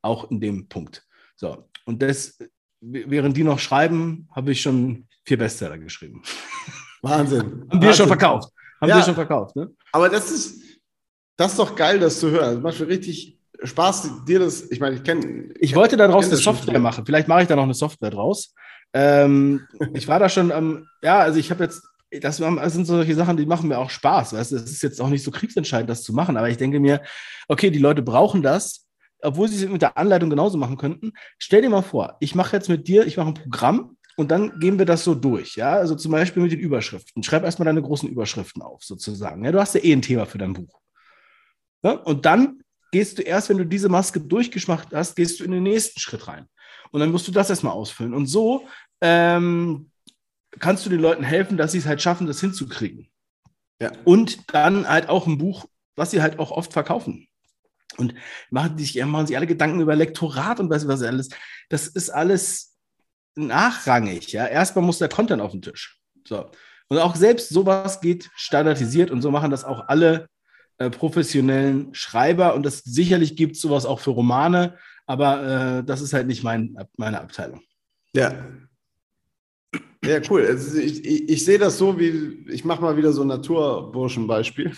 Auch in dem Punkt. So, und das, während die noch schreiben, habe ich schon vier Bestseller geschrieben. Wahnsinn. Haben wir Wahnsinn. schon verkauft. Haben ja, wir schon verkauft, ne? Aber das ist, das ist doch geil, das zu hören. Das macht mir richtig Spaß, dir das, ich meine, ich kenne. Ich wollte daraus eine Software machen. Vielleicht mache ich da noch eine Software draus. Ähm, ich war da schon am, ja, also ich habe jetzt, das, sind solche Sachen, die machen mir auch Spaß. Weißt du, es ist jetzt auch nicht so kriegsentscheidend, das zu machen, aber ich denke mir, okay, die Leute brauchen das, obwohl sie es mit der Anleitung genauso machen könnten. Stell dir mal vor, ich mache jetzt mit dir, ich mache ein Programm und dann gehen wir das so durch. Ja, also zum Beispiel mit den Überschriften. Schreib erstmal deine großen Überschriften auf, sozusagen. Ja, du hast ja eh ein Thema für dein Buch. Ja, und dann gehst du erst, wenn du diese Maske durchgemacht hast, gehst du in den nächsten Schritt rein. Und dann musst du das erstmal ausfüllen. Und so ähm, kannst du den Leuten helfen, dass sie es halt schaffen, das hinzukriegen. Ja. Und dann halt auch ein Buch, was sie halt auch oft verkaufen. Und machen sich, machen sich alle Gedanken über Lektorat und was, was alles. Das ist alles nachrangig. Ja? Erstmal muss der Content auf den Tisch. So. Und auch selbst sowas geht standardisiert und so machen das auch alle äh, professionellen Schreiber. Und das sicherlich gibt es sowas auch für Romane, aber äh, das ist halt nicht mein, meine Abteilung. Ja. Ja, cool. Also ich, ich, ich sehe das so wie, ich mache mal wieder so ein Naturburschen-Beispiel.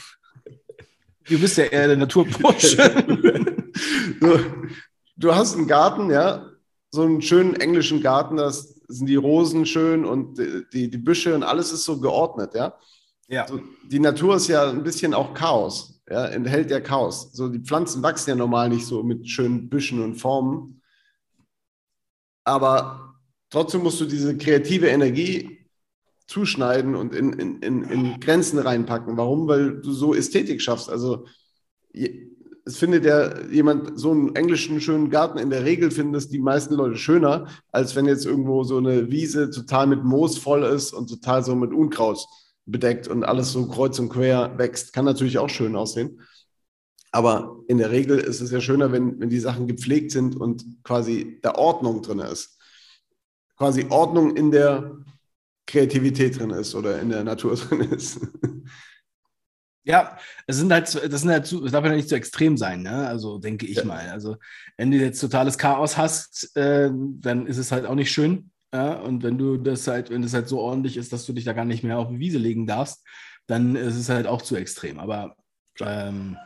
Du bist ja eher der Naturbursche. du, du hast einen Garten, ja, so einen schönen englischen Garten, da sind die Rosen schön und die, die Büsche und alles ist so geordnet, ja. Ja. So, die Natur ist ja ein bisschen auch Chaos, ja, enthält ja Chaos. So, die Pflanzen wachsen ja normal nicht so mit schönen Büschen und Formen. Aber trotzdem musst du diese kreative Energie zuschneiden und in, in, in, in Grenzen reinpacken. Warum? Weil du so Ästhetik schaffst. Also es findet ja jemand so einen englischen schönen Garten in der Regel finden das die meisten Leute schöner, als wenn jetzt irgendwo so eine Wiese total mit Moos voll ist und total so mit Unkraut bedeckt und alles so kreuz und quer wächst. Kann natürlich auch schön aussehen. Aber in der Regel ist es ja schöner, wenn, wenn die Sachen gepflegt sind und quasi der Ordnung drin ist. Quasi Ordnung in der Kreativität drin ist oder in der Natur drin ist. Ja, es sind halt, das sind halt zu, das darf ja nicht zu extrem sein, ne? Also denke ich ja. mal. Also wenn du jetzt totales Chaos hast, äh, dann ist es halt auch nicht schön. Ja? Und wenn du das halt, wenn das halt so ordentlich ist, dass du dich da gar nicht mehr auf die Wiese legen darfst, dann ist es halt auch zu extrem. Aber, ähm,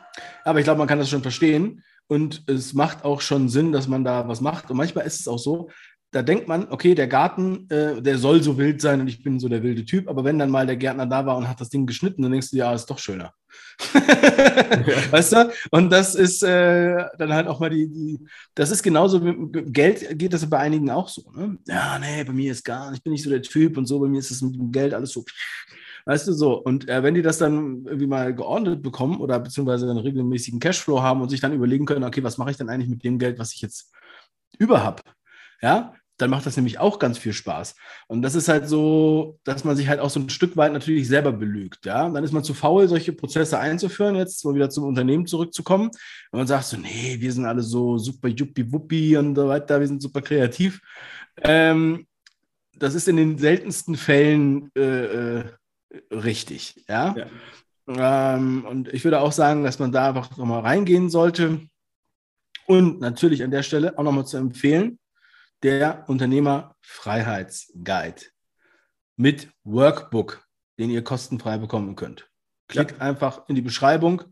aber ich glaube, man kann das schon verstehen. Und es macht auch schon Sinn, dass man da was macht. Und manchmal ist es auch so, da denkt man, okay, der Garten, äh, der soll so wild sein und ich bin so der wilde Typ, aber wenn dann mal der Gärtner da war und hat das Ding geschnitten, dann denkst du, ja, ist doch schöner. weißt du? Und das ist äh, dann halt auch mal die, die, das ist genauso, mit Geld geht das bei einigen auch so. Ne? Ja, nee, bei mir ist gar nicht, ich bin nicht so der Typ und so, bei mir ist es mit dem Geld alles so. Weißt du so? Und äh, wenn die das dann irgendwie mal geordnet bekommen oder beziehungsweise einen regelmäßigen Cashflow haben und sich dann überlegen können, okay, was mache ich denn eigentlich mit dem Geld, was ich jetzt über habe? Ja, dann macht das nämlich auch ganz viel Spaß. Und das ist halt so, dass man sich halt auch so ein Stück weit natürlich selber belügt. Ja, dann ist man zu faul, solche Prozesse einzuführen, jetzt mal wieder zum Unternehmen zurückzukommen. Und man sagt so, nee, wir sind alle so super juppie wuppi und so weiter, wir sind super kreativ. Ähm, das ist in den seltensten Fällen äh, äh, richtig. Ja. ja. Ähm, und ich würde auch sagen, dass man da einfach nochmal reingehen sollte. Und natürlich an der Stelle auch nochmal zu empfehlen, der Unternehmerfreiheitsguide mit Workbook, den ihr kostenfrei bekommen könnt. Klickt ja. einfach in die Beschreibung.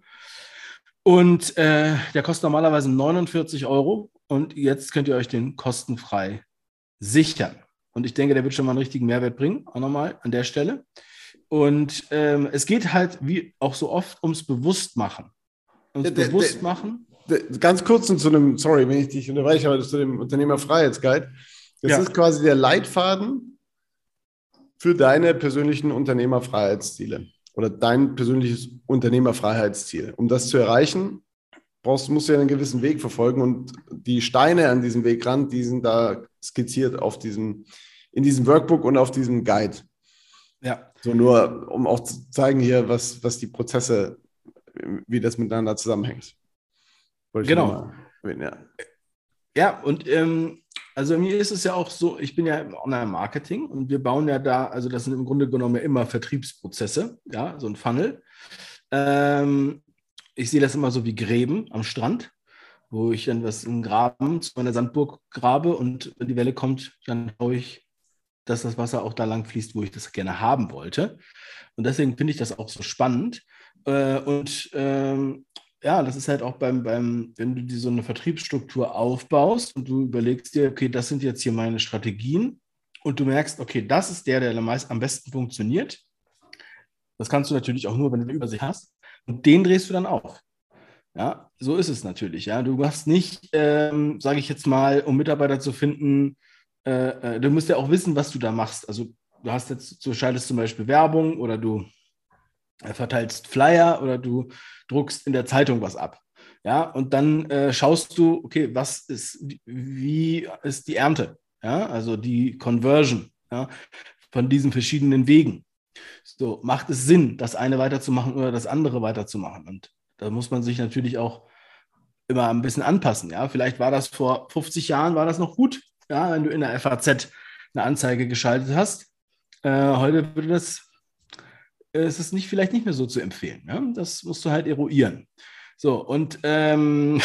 Und äh, der kostet normalerweise 49 Euro und jetzt könnt ihr euch den kostenfrei sichern. Und ich denke, der wird schon mal einen richtigen Mehrwert bringen, auch nochmal an der Stelle. Und ähm, es geht halt, wie auch so oft, ums Bewusstmachen. Ums der, Bewusstmachen ganz kurz zu einem, sorry, wenn ich dich unterbreche, aber zu dem Unternehmerfreiheitsguide. Das ja. ist quasi der Leitfaden für deine persönlichen Unternehmerfreiheitsziele oder dein persönliches Unternehmerfreiheitsziel. Um das zu erreichen, brauchst, musst du ja einen gewissen Weg verfolgen und die Steine an diesem Wegrand, die sind da skizziert auf diesem, in diesem Workbook und auf diesem Guide. Ja. So nur, um auch zu zeigen hier, was, was die Prozesse, wie das miteinander zusammenhängt. Genau. Erwähnen, ja. ja, und ähm, also mir ist es ja auch so, ich bin ja im Online-Marketing und wir bauen ja da, also das sind im Grunde genommen ja immer Vertriebsprozesse, ja, so ein Funnel. Ähm, ich sehe das immer so wie Gräben am Strand, wo ich dann was im Graben zu meiner Sandburg grabe und wenn die Welle kommt, dann schaue ich, dass das Wasser auch da lang fließt, wo ich das gerne haben wollte. Und deswegen finde ich das auch so spannend. Äh, und ähm, ja, das ist halt auch beim, beim, wenn du dir so eine Vertriebsstruktur aufbaust und du überlegst dir, okay, das sind jetzt hier meine Strategien und du merkst, okay, das ist der, der am, besten funktioniert. Das kannst du natürlich auch nur, wenn du eine Übersicht hast. Und den drehst du dann auf. Ja, so ist es natürlich. Ja, du machst nicht, ähm, sage ich jetzt mal, um Mitarbeiter zu finden, äh, äh, du musst ja auch wissen, was du da machst. Also du hast jetzt, du schaltest zum Beispiel Werbung oder du verteilst Flyer oder du druckst in der Zeitung was ab. Ja, und dann äh, schaust du, okay, was ist, wie ist die Ernte? Ja, also die Conversion ja, von diesen verschiedenen Wegen. So, macht es Sinn, das eine weiterzumachen oder das andere weiterzumachen? Und da muss man sich natürlich auch immer ein bisschen anpassen. Ja, vielleicht war das vor 50 Jahren, war das noch gut, ja, wenn du in der FAZ eine Anzeige geschaltet hast. Äh, heute würde das ist es nicht, vielleicht nicht mehr so zu empfehlen. Ne? Das musst du halt eruieren. So, und ähm,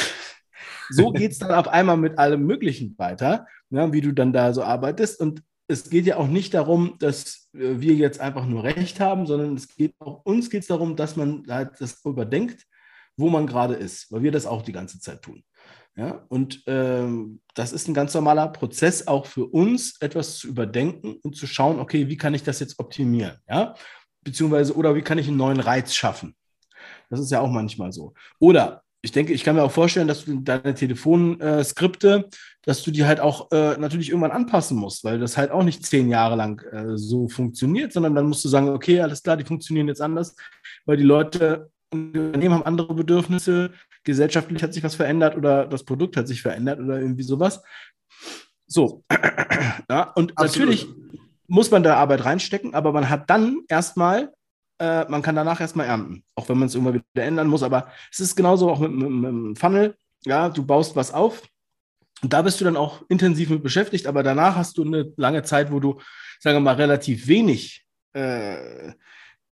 so geht es dann auf einmal mit allem Möglichen weiter, ne? wie du dann da so arbeitest. Und es geht ja auch nicht darum, dass wir jetzt einfach nur Recht haben, sondern es geht auch uns geht es darum, dass man halt das überdenkt, wo man gerade ist, weil wir das auch die ganze Zeit tun. Ja, und ähm, das ist ein ganz normaler Prozess auch für uns, etwas zu überdenken und zu schauen, okay, wie kann ich das jetzt optimieren? Ja, beziehungsweise, oder wie kann ich einen neuen Reiz schaffen? Das ist ja auch manchmal so. Oder ich denke, ich kann mir auch vorstellen, dass du deine Telefonskripte, dass du die halt auch äh, natürlich irgendwann anpassen musst, weil das halt auch nicht zehn Jahre lang äh, so funktioniert, sondern dann musst du sagen, okay, alles klar, die funktionieren jetzt anders, weil die Leute die Unternehmen haben andere Bedürfnisse, gesellschaftlich hat sich was verändert oder das Produkt hat sich verändert oder irgendwie sowas. So. Ja, und Absolut. natürlich muss man da Arbeit reinstecken, aber man hat dann erstmal, äh, man kann danach erstmal ernten, auch wenn man es irgendwann wieder ändern muss. Aber es ist genauso auch mit, mit, mit dem Funnel. Ja, du baust was auf und da bist du dann auch intensiv mit beschäftigt, aber danach hast du eine lange Zeit, wo du, sagen wir mal, relativ wenig äh,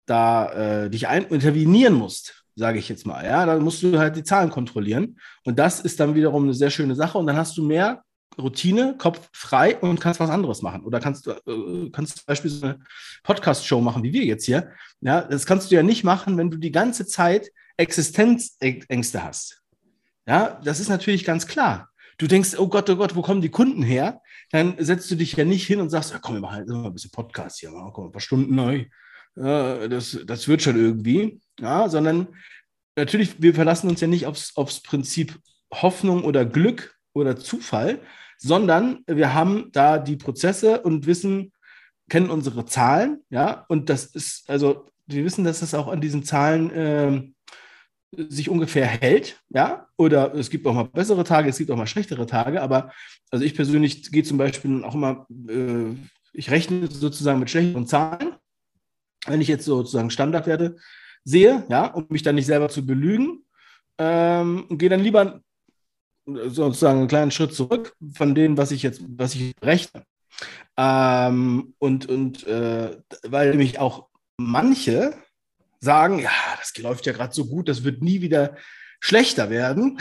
da äh, dich intervenieren musst, sage ich jetzt mal, ja, dann musst du halt die Zahlen kontrollieren. Und das ist dann wiederum eine sehr schöne Sache. Und dann hast du mehr Routine, Kopf frei und kannst was anderes machen. Oder kannst du äh, kannst zum Beispiel so eine Podcast-Show machen, wie wir jetzt hier. Ja, das kannst du ja nicht machen, wenn du die ganze Zeit Existenzängste hast. Ja, das ist natürlich ganz klar. Du denkst, oh Gott, oh Gott, wo kommen die Kunden her? Dann setzt du dich ja nicht hin und sagst, ja, komm, wir machen halt ein bisschen Podcast hier, mal, komm, ein paar Stunden neu. Ja, das, das wird schon irgendwie. Ja, sondern natürlich, wir verlassen uns ja nicht aufs, aufs Prinzip Hoffnung oder Glück oder Zufall, sondern wir haben da die Prozesse und wissen, kennen unsere Zahlen, ja, und das ist, also wir wissen, dass es auch an diesen Zahlen äh, sich ungefähr hält, ja, oder es gibt auch mal bessere Tage, es gibt auch mal schlechtere Tage, aber also ich persönlich gehe zum Beispiel auch immer, äh, ich rechne sozusagen mit schlechteren Zahlen, wenn ich jetzt sozusagen Standardwerte sehe, ja, um mich dann nicht selber zu belügen, ähm, gehe dann lieber sozusagen einen kleinen Schritt zurück von dem, was ich jetzt, was ich rechne. Ähm, und und äh, weil nämlich auch manche sagen, ja, das läuft ja gerade so gut, das wird nie wieder schlechter werden.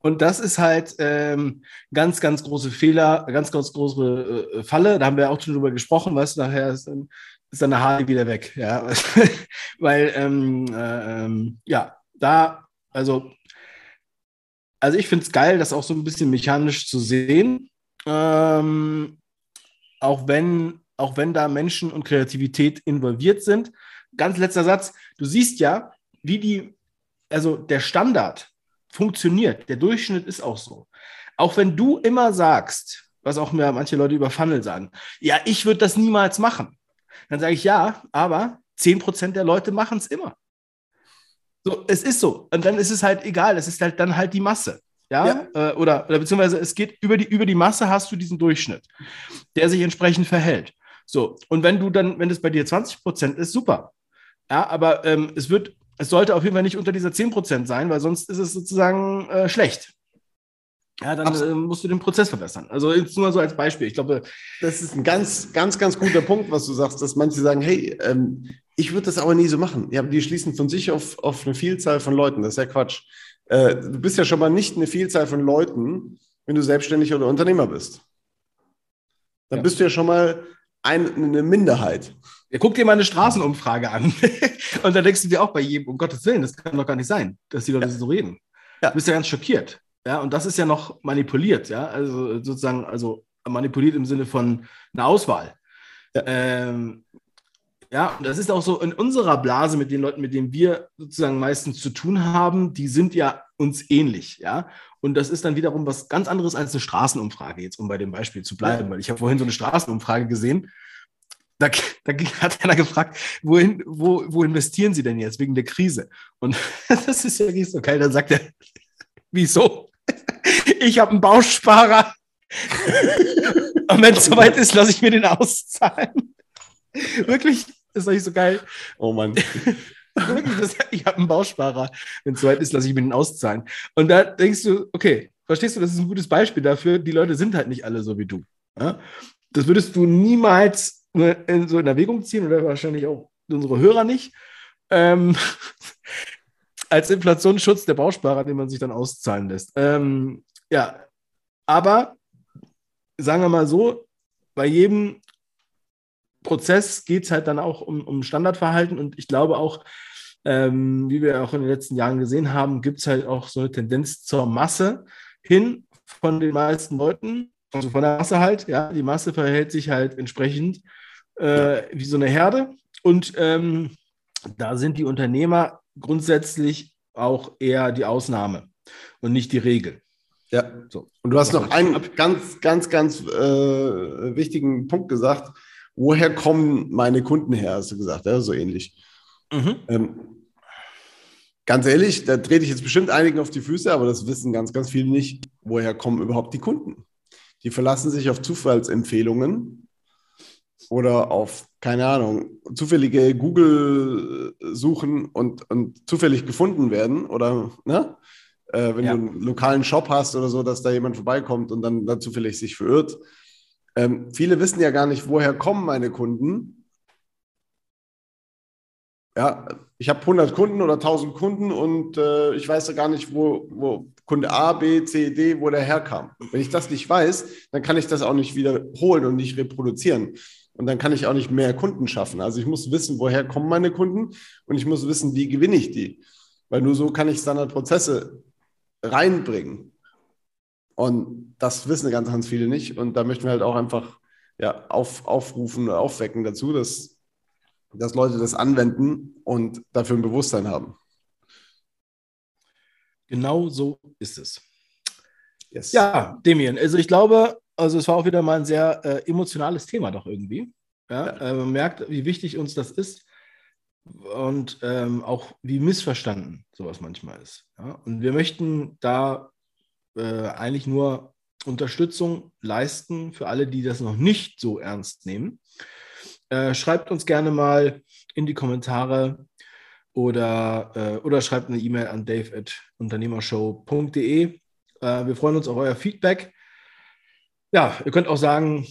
Und das ist halt ähm, ganz, ganz große Fehler, ganz, ganz große äh, Falle. Da haben wir auch schon drüber gesprochen, du, nachher ist dann, ist dann eine Harley wieder weg. Ja, weil, ähm, äh, ähm, ja, da, also also ich finde es geil, das auch so ein bisschen mechanisch zu sehen. Ähm, auch, wenn, auch wenn da Menschen und Kreativität involviert sind. Ganz letzter Satz. Du siehst ja, wie die, also der Standard funktioniert. Der Durchschnitt ist auch so. Auch wenn du immer sagst, was auch mir manche Leute über Funnel sagen, ja, ich würde das niemals machen. Dann sage ich ja, aber 10% der Leute machen es immer. So, es ist so. Und dann ist es halt egal. Es ist halt dann halt die Masse. Ja, ja. Äh, oder, oder beziehungsweise es geht über die, über die Masse hast du diesen Durchschnitt, der sich entsprechend verhält. So, und wenn du dann, wenn es bei dir 20 Prozent ist, super. Ja, aber ähm, es wird, es sollte auf jeden Fall nicht unter dieser 10 Prozent sein, weil sonst ist es sozusagen äh, schlecht. Ja, dann äh, musst du den Prozess verbessern. Also jetzt nur so als Beispiel. Ich glaube, das ist ein ganz, ganz, ganz guter Punkt, was du sagst, dass manche sagen, hey, ähm, ich würde das aber nie so machen. Ja, die schließen von sich auf, auf eine Vielzahl von Leuten. Das ist ja Quatsch. Äh, du bist ja schon mal nicht eine Vielzahl von Leuten, wenn du selbstständig oder Unternehmer bist. Dann ja. bist du ja schon mal ein, eine Minderheit. Ja, guck dir mal eine Straßenumfrage an. und dann denkst du dir auch bei jedem, um Gottes Willen, das kann doch gar nicht sein, dass die Leute ja. so reden. Ja. Du bist ja ganz schockiert. Ja, und das ist ja noch manipuliert, ja. Also sozusagen, also manipuliert im Sinne von einer Auswahl. Ja. Ähm, ja, und das ist auch so in unserer Blase mit den Leuten, mit denen wir sozusagen meistens zu tun haben, die sind ja uns ähnlich, ja. Und das ist dann wiederum was ganz anderes als eine Straßenumfrage, jetzt um bei dem Beispiel zu bleiben, weil ich habe vorhin so eine Straßenumfrage gesehen. Da, da hat einer gefragt, wohin, wo, wo investieren Sie denn jetzt wegen der Krise? Und das ist ja nicht so geil. Dann sagt er, wieso? Ich habe einen Bausparer. Und wenn es soweit ist, lasse ich mir den auszahlen. Wirklich, ist doch nicht so geil. Oh Mann. ich habe einen Bausparer. Wenn es soweit ist, lasse ich mir den auszahlen. Und da denkst du, okay, verstehst du, das ist ein gutes Beispiel dafür. Die Leute sind halt nicht alle so wie du. Ja? Das würdest du niemals in so in Erwägung ziehen oder wahrscheinlich auch unsere Hörer nicht. Ähm, als Inflationsschutz der Bausparer, den man sich dann auszahlen lässt. Ähm, ja, aber sagen wir mal so, bei jedem Prozess geht es halt dann auch um, um Standardverhalten und ich glaube auch, ähm, wie wir auch in den letzten Jahren gesehen haben, gibt es halt auch so eine Tendenz zur Masse hin von den meisten Leuten, also von der Masse halt, ja, die Masse verhält sich halt entsprechend äh, wie so eine Herde und ähm, da sind die Unternehmer grundsätzlich auch eher die Ausnahme und nicht die Regel. Ja, so. Und du hast noch einen ganz, ganz, ganz äh, wichtigen Punkt gesagt woher kommen meine Kunden her, hast du gesagt, ja, so ähnlich. Mhm. Ähm, ganz ehrlich, da trete ich jetzt bestimmt einigen auf die Füße, aber das wissen ganz, ganz viele nicht, woher kommen überhaupt die Kunden. Die verlassen sich auf Zufallsempfehlungen oder auf, keine Ahnung, zufällige Google-Suchen und, und zufällig gefunden werden oder, ne? Äh, wenn ja. du einen lokalen Shop hast oder so, dass da jemand vorbeikommt und dann, dann zufällig sich verirrt. Ähm, viele wissen ja gar nicht, woher kommen meine Kunden. Ja, ich habe 100 Kunden oder 1000 Kunden und äh, ich weiß ja gar nicht, wo, wo Kunde A, B, C, D, wo der herkam. Wenn ich das nicht weiß, dann kann ich das auch nicht wiederholen und nicht reproduzieren. Und dann kann ich auch nicht mehr Kunden schaffen. Also ich muss wissen, woher kommen meine Kunden und ich muss wissen, wie gewinne ich die. Weil nur so kann ich Standardprozesse reinbringen. Und das wissen ganz, ganz viele nicht. Und da möchten wir halt auch einfach ja, auf, aufrufen, aufwecken dazu, dass dass Leute das anwenden und dafür ein Bewusstsein haben. Genau so ist es. Yes. Ja, Damien, also ich glaube, also es war auch wieder mal ein sehr äh, emotionales Thema doch irgendwie. Ja, ja. Äh, man merkt, wie wichtig uns das ist und ähm, auch wie missverstanden sowas manchmal ist. Ja? Und wir möchten da äh, eigentlich nur Unterstützung leisten für alle, die das noch nicht so ernst nehmen. Äh, schreibt uns gerne mal in die Kommentare oder, äh, oder schreibt eine E-Mail an dave.unternehmershow.de. Äh, wir freuen uns auf euer Feedback. Ja, ihr könnt auch sagen,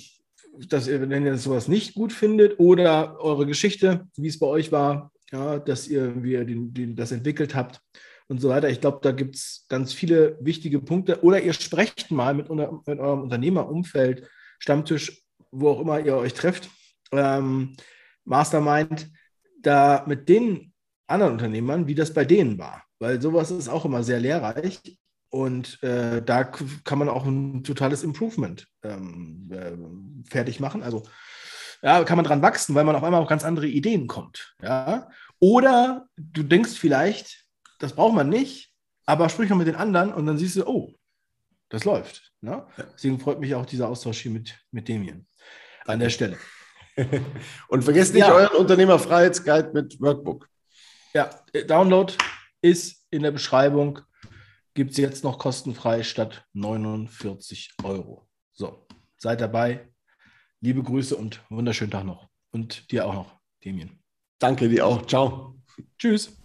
dass ihr, wenn ihr sowas nicht gut findet oder eure Geschichte, wie es bei euch war, ja, dass ihr, wie ihr den, den, das entwickelt habt und so weiter. Ich glaube, da gibt es ganz viele wichtige Punkte. Oder ihr sprecht mal mit, mit eurem Unternehmerumfeld, Stammtisch, wo auch immer ihr euch trefft ähm, Mastermind da mit den anderen Unternehmern, wie das bei denen war. Weil sowas ist auch immer sehr lehrreich und äh, da kann man auch ein totales Improvement ähm, äh, fertig machen. Also ja, kann man dran wachsen, weil man auf einmal auf ganz andere Ideen kommt. Ja? Oder du denkst vielleicht, das braucht man nicht, aber sprich noch mit den anderen und dann siehst du, oh, das läuft. Ne? Deswegen freut mich auch dieser Austausch hier mit, mit Damien an der Stelle. Und vergesst nicht ja. euren Unternehmerfreiheitsguide mit Workbook. Ja, Download ist in der Beschreibung. Gibt es jetzt noch kostenfrei statt 49 Euro. So, seid dabei. Liebe Grüße und wunderschönen Tag noch. Und dir auch noch, Damien. Danke dir auch. Ciao. Tschüss.